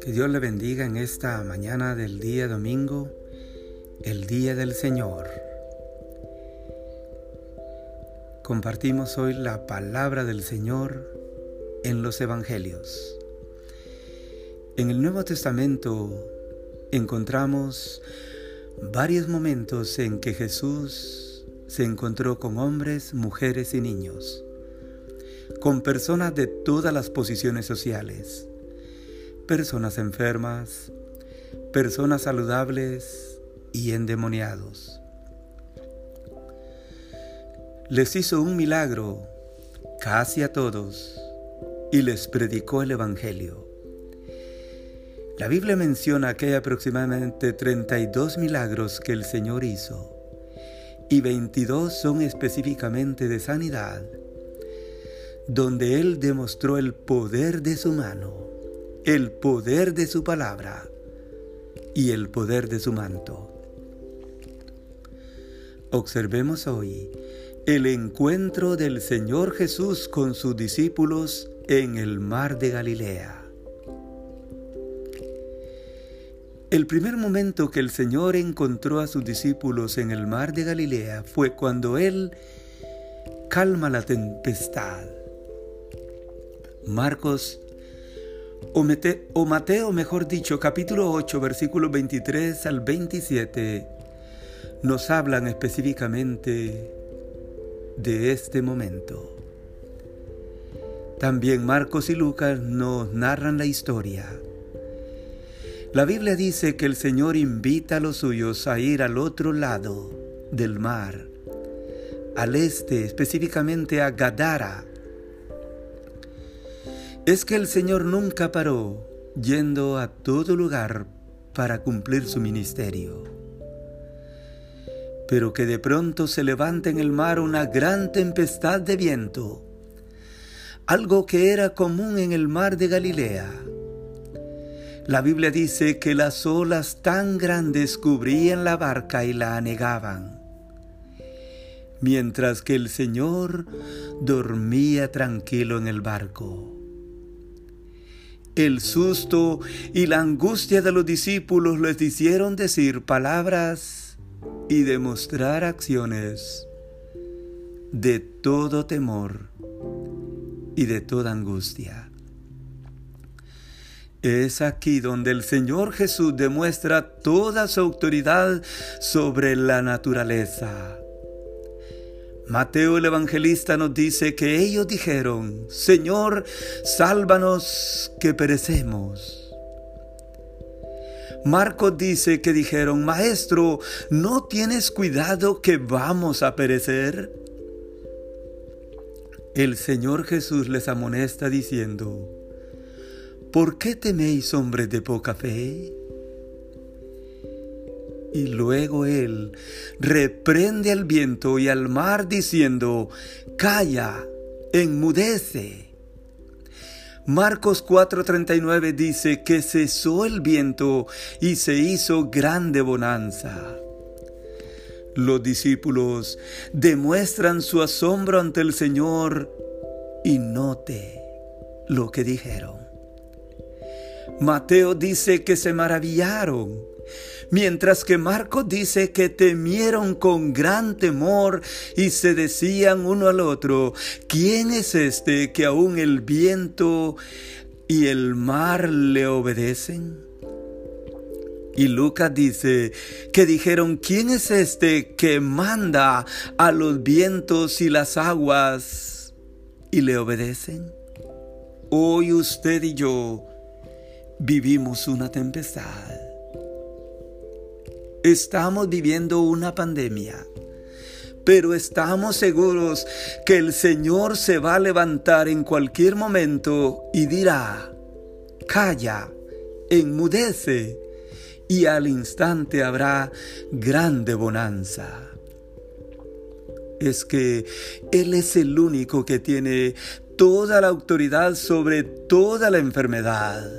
Que Dios le bendiga en esta mañana del día domingo, el día del Señor. Compartimos hoy la palabra del Señor en los Evangelios. En el Nuevo Testamento encontramos varios momentos en que Jesús se encontró con hombres, mujeres y niños, con personas de todas las posiciones sociales personas enfermas, personas saludables y endemoniados. Les hizo un milagro casi a todos y les predicó el Evangelio. La Biblia menciona que hay aproximadamente 32 milagros que el Señor hizo y 22 son específicamente de sanidad, donde Él demostró el poder de su mano el poder de su palabra y el poder de su manto. Observemos hoy el encuentro del Señor Jesús con sus discípulos en el mar de Galilea. El primer momento que el Señor encontró a sus discípulos en el mar de Galilea fue cuando Él calma la tempestad. Marcos o, Mateo, mejor dicho, capítulo 8, versículos 23 al 27, nos hablan específicamente de este momento. También Marcos y Lucas nos narran la historia. La Biblia dice que el Señor invita a los suyos a ir al otro lado del mar, al este, específicamente a Gadara, es que el Señor nunca paró yendo a todo lugar para cumplir su ministerio. Pero que de pronto se levanta en el mar una gran tempestad de viento, algo que era común en el mar de Galilea. La Biblia dice que las olas tan grandes cubrían la barca y la anegaban, mientras que el Señor dormía tranquilo en el barco. El susto y la angustia de los discípulos les hicieron decir palabras y demostrar acciones de todo temor y de toda angustia. Es aquí donde el Señor Jesús demuestra toda su autoridad sobre la naturaleza Mateo el evangelista nos dice que ellos dijeron, Señor, sálvanos que perecemos. Marcos dice que dijeron, Maestro, ¿no tienes cuidado que vamos a perecer? El Señor Jesús les amonesta diciendo, ¿por qué teméis hombres de poca fe? Y luego él reprende al viento y al mar diciendo, calla, enmudece. Marcos 4:39 dice que cesó el viento y se hizo grande bonanza. Los discípulos demuestran su asombro ante el Señor y note lo que dijeron. Mateo dice que se maravillaron mientras que Marcos dice que temieron con gran temor y se decían uno al otro, ¿quién es este que aún el viento y el mar le obedecen? Y Lucas dice que dijeron, ¿quién es este que manda a los vientos y las aguas y le obedecen? Hoy usted y yo vivimos una tempestad. Estamos viviendo una pandemia, pero estamos seguros que el Señor se va a levantar en cualquier momento y dirá, calla, enmudece, y al instante habrá grande bonanza. Es que Él es el único que tiene toda la autoridad sobre toda la enfermedad,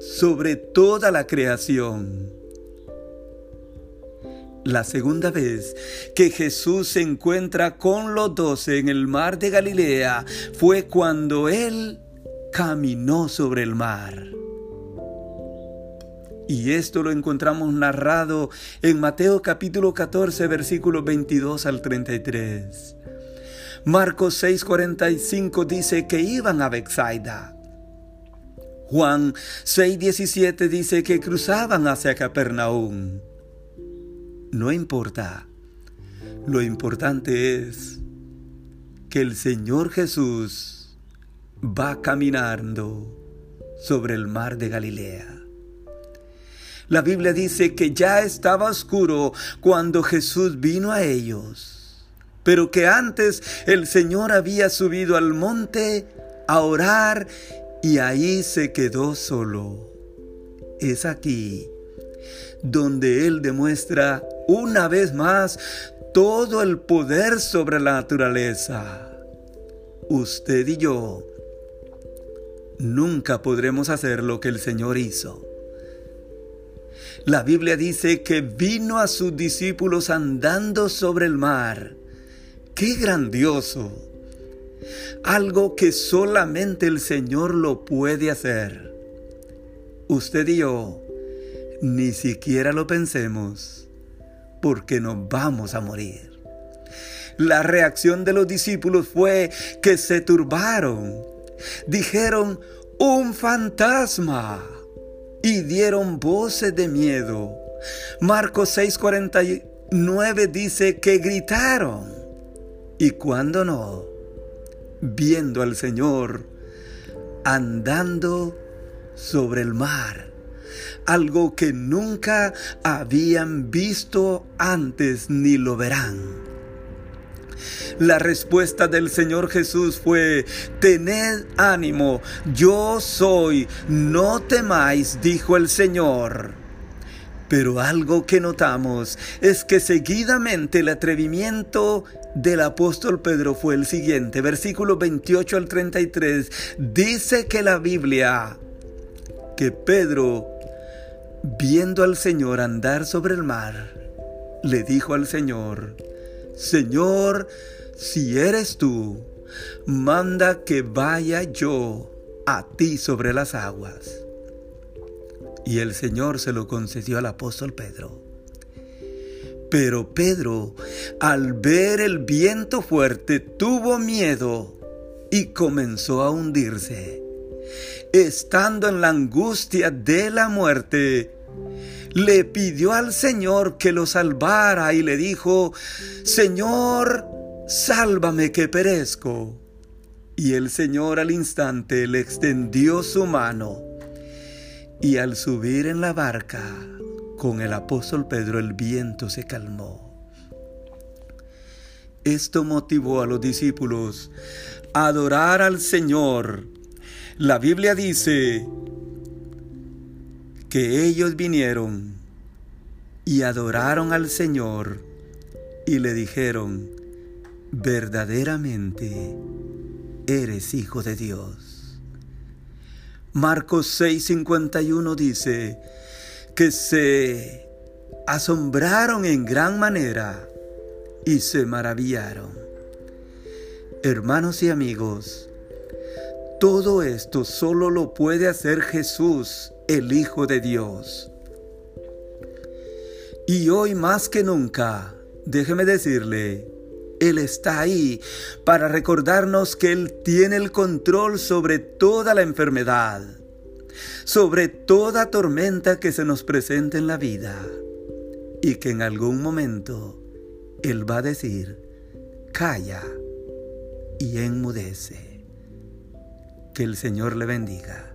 sobre toda la creación. La segunda vez que Jesús se encuentra con los doce en el mar de Galilea fue cuando Él caminó sobre el mar. Y esto lo encontramos narrado en Mateo capítulo 14 versículos 22 al 33. Marcos 6:45 dice que iban a Bexaida. Juan 6:17 dice que cruzaban hacia Capernaum. No importa. Lo importante es que el Señor Jesús va caminando sobre el mar de Galilea. La Biblia dice que ya estaba oscuro cuando Jesús vino a ellos, pero que antes el Señor había subido al monte a orar y ahí se quedó solo. Es aquí donde Él demuestra una vez más todo el poder sobre la naturaleza. Usted y yo nunca podremos hacer lo que el Señor hizo. La Biblia dice que vino a sus discípulos andando sobre el mar. ¡Qué grandioso! Algo que solamente el Señor lo puede hacer. Usted y yo ni siquiera lo pensemos, porque nos vamos a morir. La reacción de los discípulos fue que se turbaron. Dijeron, un fantasma y dieron voces de miedo. Marcos 6:49 dice que gritaron. Y cuando no, viendo al Señor andando sobre el mar, algo que nunca habían visto antes ni lo verán. La respuesta del Señor Jesús fue, tened ánimo, yo soy, no temáis, dijo el Señor. Pero algo que notamos es que seguidamente el atrevimiento del apóstol Pedro fue el siguiente, versículo 28 al 33, dice que la Biblia, que Pedro, viendo al Señor andar sobre el mar, le dijo al Señor, Señor, si eres tú, manda que vaya yo a ti sobre las aguas. Y el Señor se lo concedió al apóstol Pedro. Pero Pedro, al ver el viento fuerte, tuvo miedo y comenzó a hundirse. Estando en la angustia de la muerte, le pidió al Señor que lo salvara y le dijo, Señor, sálvame que perezco. Y el Señor al instante le extendió su mano y al subir en la barca con el apóstol Pedro el viento se calmó. Esto motivó a los discípulos a adorar al Señor. La Biblia dice que ellos vinieron y adoraron al Señor y le dijeron, verdaderamente eres hijo de Dios. Marcos 6:51 dice que se asombraron en gran manera y se maravillaron. Hermanos y amigos, todo esto solo lo puede hacer Jesús el Hijo de Dios. Y hoy más que nunca, déjeme decirle, Él está ahí para recordarnos que Él tiene el control sobre toda la enfermedad, sobre toda tormenta que se nos presente en la vida y que en algún momento Él va a decir, calla y enmudece. Que el Señor le bendiga.